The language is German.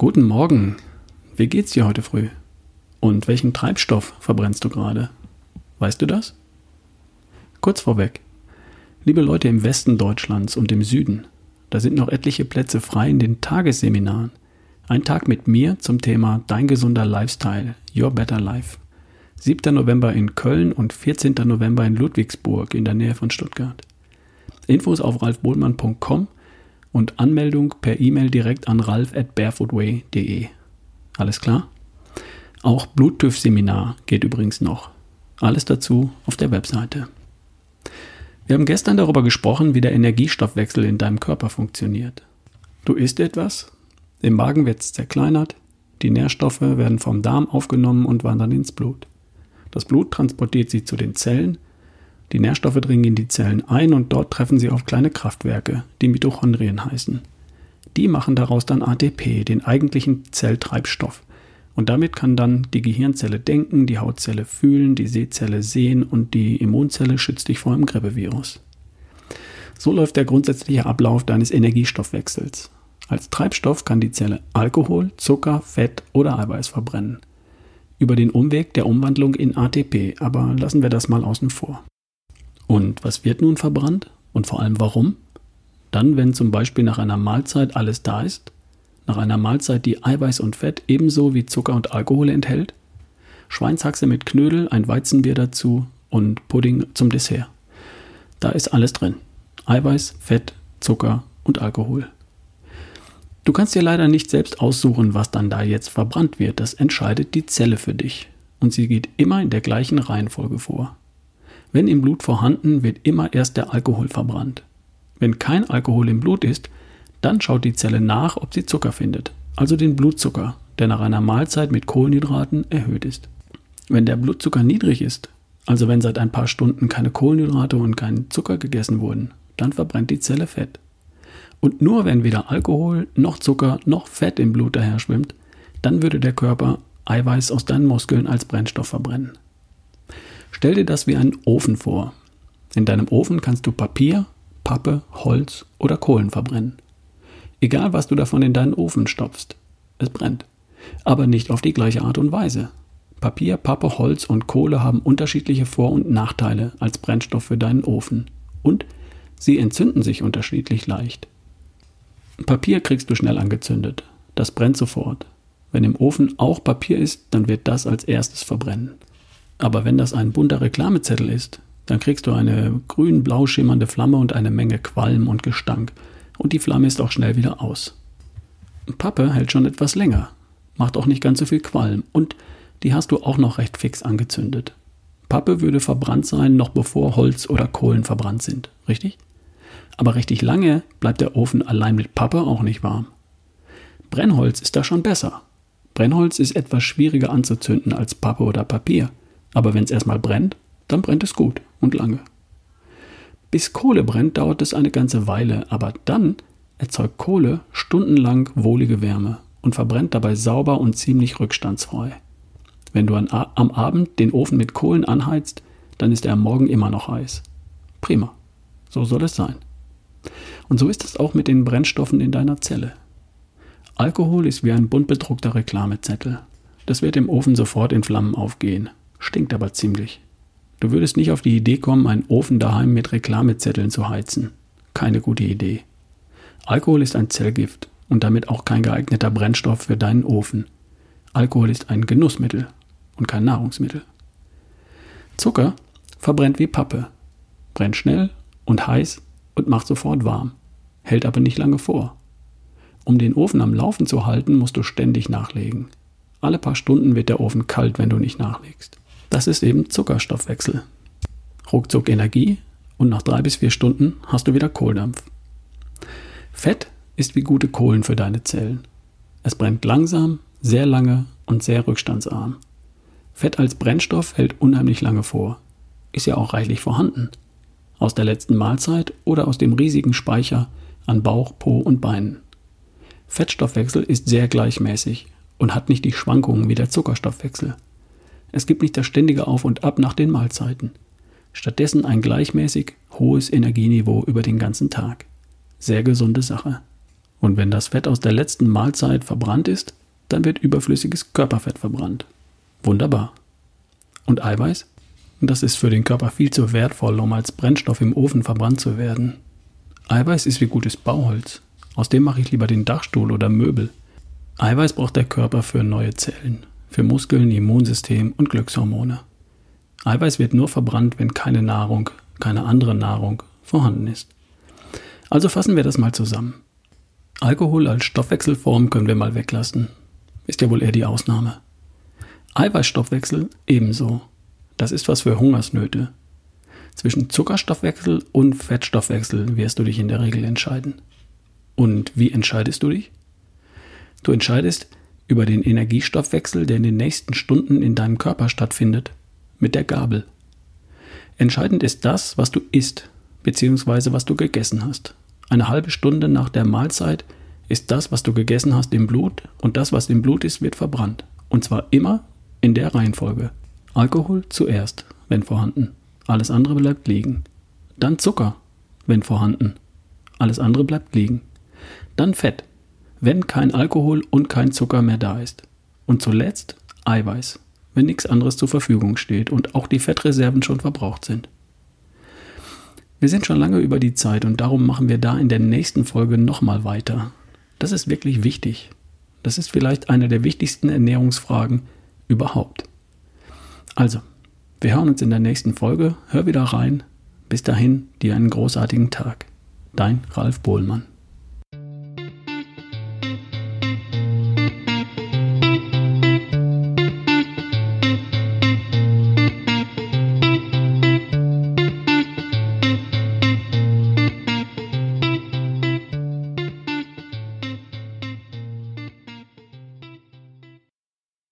Guten Morgen. Wie geht's dir heute früh? Und welchen Treibstoff verbrennst du gerade? Weißt du das? Kurz vorweg. Liebe Leute im Westen Deutschlands und im Süden, da sind noch etliche Plätze frei in den Tagesseminaren. Ein Tag mit mir zum Thema Dein gesunder Lifestyle, Your Better Life. 7. November in Köln und 14. November in Ludwigsburg in der Nähe von Stuttgart. Infos auf ralfbohlmann.com und Anmeldung per E-Mail direkt an ralf at barefootway.de. Alles klar? Auch Bluttüff-Seminar geht übrigens noch. Alles dazu auf der Webseite. Wir haben gestern darüber gesprochen, wie der Energiestoffwechsel in deinem Körper funktioniert. Du isst etwas, im Magen wird es zerkleinert, die Nährstoffe werden vom Darm aufgenommen und wandern ins Blut. Das Blut transportiert sie zu den Zellen die Nährstoffe dringen in die Zellen ein und dort treffen sie auf kleine Kraftwerke, die Mitochondrien heißen. Die machen daraus dann ATP, den eigentlichen Zelltreibstoff. Und damit kann dann die Gehirnzelle denken, die Hautzelle fühlen, die Sehzelle sehen und die Immunzelle schützt dich vor einem Grippevirus. So läuft der grundsätzliche Ablauf deines Energiestoffwechsels. Als Treibstoff kann die Zelle Alkohol, Zucker, Fett oder Eiweiß verbrennen. Über den Umweg der Umwandlung in ATP, aber lassen wir das mal außen vor. Und was wird nun verbrannt? Und vor allem warum? Dann, wenn zum Beispiel nach einer Mahlzeit alles da ist, nach einer Mahlzeit, die Eiweiß und Fett ebenso wie Zucker und Alkohol enthält, Schweinshaxe mit Knödel, ein Weizenbier dazu und Pudding zum Dessert. Da ist alles drin. Eiweiß, Fett, Zucker und Alkohol. Du kannst dir leider nicht selbst aussuchen, was dann da jetzt verbrannt wird. Das entscheidet die Zelle für dich. Und sie geht immer in der gleichen Reihenfolge vor. Wenn im Blut vorhanden, wird immer erst der Alkohol verbrannt. Wenn kein Alkohol im Blut ist, dann schaut die Zelle nach, ob sie Zucker findet, also den Blutzucker, der nach einer Mahlzeit mit Kohlenhydraten erhöht ist. Wenn der Blutzucker niedrig ist, also wenn seit ein paar Stunden keine Kohlenhydrate und kein Zucker gegessen wurden, dann verbrennt die Zelle Fett. Und nur wenn weder Alkohol noch Zucker noch Fett im Blut daher schwimmt, dann würde der Körper Eiweiß aus deinen Muskeln als Brennstoff verbrennen. Stell dir das wie einen Ofen vor. In deinem Ofen kannst du Papier, Pappe, Holz oder Kohlen verbrennen. Egal, was du davon in deinen Ofen stopfst, es brennt. Aber nicht auf die gleiche Art und Weise. Papier, Pappe, Holz und Kohle haben unterschiedliche Vor- und Nachteile als Brennstoff für deinen Ofen. Und sie entzünden sich unterschiedlich leicht. Papier kriegst du schnell angezündet. Das brennt sofort. Wenn im Ofen auch Papier ist, dann wird das als erstes verbrennen. Aber wenn das ein bunter Reklamezettel ist, dann kriegst du eine grün-blau schimmernde Flamme und eine Menge Qualm und Gestank. Und die Flamme ist auch schnell wieder aus. Pappe hält schon etwas länger, macht auch nicht ganz so viel Qualm und die hast du auch noch recht fix angezündet. Pappe würde verbrannt sein, noch bevor Holz oder Kohlen verbrannt sind, richtig? Aber richtig lange bleibt der Ofen allein mit Pappe auch nicht warm. Brennholz ist da schon besser. Brennholz ist etwas schwieriger anzuzünden als Pappe oder Papier. Aber wenn es erstmal brennt, dann brennt es gut und lange. Bis Kohle brennt, dauert es eine ganze Weile, aber dann erzeugt Kohle stundenlang wohlige Wärme und verbrennt dabei sauber und ziemlich rückstandsfrei. Wenn du an, am Abend den Ofen mit Kohlen anheizt, dann ist er am Morgen immer noch heiß. Prima. So soll es sein. Und so ist es auch mit den Brennstoffen in deiner Zelle. Alkohol ist wie ein bunt bedruckter Reklamezettel. Das wird im Ofen sofort in Flammen aufgehen. Stinkt aber ziemlich. Du würdest nicht auf die Idee kommen, einen Ofen daheim mit Reklamezetteln zu heizen. Keine gute Idee. Alkohol ist ein Zellgift und damit auch kein geeigneter Brennstoff für deinen Ofen. Alkohol ist ein Genussmittel und kein Nahrungsmittel. Zucker verbrennt wie Pappe, brennt schnell und heiß und macht sofort warm, hält aber nicht lange vor. Um den Ofen am Laufen zu halten, musst du ständig nachlegen. Alle paar Stunden wird der Ofen kalt, wenn du nicht nachlegst. Das ist eben Zuckerstoffwechsel. Ruckzuck Energie und nach drei bis vier Stunden hast du wieder Kohldampf. Fett ist wie gute Kohlen für deine Zellen. Es brennt langsam, sehr lange und sehr rückstandsarm. Fett als Brennstoff hält unheimlich lange vor. Ist ja auch reichlich vorhanden. Aus der letzten Mahlzeit oder aus dem riesigen Speicher an Bauch, Po und Beinen. Fettstoffwechsel ist sehr gleichmäßig und hat nicht die Schwankungen wie der Zuckerstoffwechsel. Es gibt nicht das ständige Auf und Ab nach den Mahlzeiten. Stattdessen ein gleichmäßig hohes Energieniveau über den ganzen Tag. Sehr gesunde Sache. Und wenn das Fett aus der letzten Mahlzeit verbrannt ist, dann wird überflüssiges Körperfett verbrannt. Wunderbar. Und Eiweiß? Das ist für den Körper viel zu wertvoll, um als Brennstoff im Ofen verbrannt zu werden. Eiweiß ist wie gutes Bauholz. Aus dem mache ich lieber den Dachstuhl oder Möbel. Eiweiß braucht der Körper für neue Zellen, für Muskeln, Immunsystem und Glückshormone. Eiweiß wird nur verbrannt, wenn keine Nahrung, keine andere Nahrung vorhanden ist. Also fassen wir das mal zusammen. Alkohol als Stoffwechselform können wir mal weglassen. Ist ja wohl eher die Ausnahme. Eiweißstoffwechsel ebenso. Das ist was für Hungersnöte. Zwischen Zuckerstoffwechsel und Fettstoffwechsel wirst du dich in der Regel entscheiden. Und wie entscheidest du dich? Du entscheidest über den Energiestoffwechsel, der in den nächsten Stunden in deinem Körper stattfindet, mit der Gabel. Entscheidend ist das, was du isst, beziehungsweise was du gegessen hast. Eine halbe Stunde nach der Mahlzeit ist das, was du gegessen hast, im Blut und das, was im Blut ist, wird verbrannt. Und zwar immer in der Reihenfolge. Alkohol zuerst, wenn vorhanden. Alles andere bleibt liegen. Dann Zucker, wenn vorhanden. Alles andere bleibt liegen. Dann Fett, wenn kein Alkohol und kein Zucker mehr da ist. Und zuletzt Eiweiß, wenn nichts anderes zur Verfügung steht und auch die Fettreserven schon verbraucht sind. Wir sind schon lange über die Zeit und darum machen wir da in der nächsten Folge nochmal weiter. Das ist wirklich wichtig. Das ist vielleicht eine der wichtigsten Ernährungsfragen überhaupt. Also, wir hören uns in der nächsten Folge. Hör wieder rein. Bis dahin, dir einen großartigen Tag. Dein Ralf Bohlmann.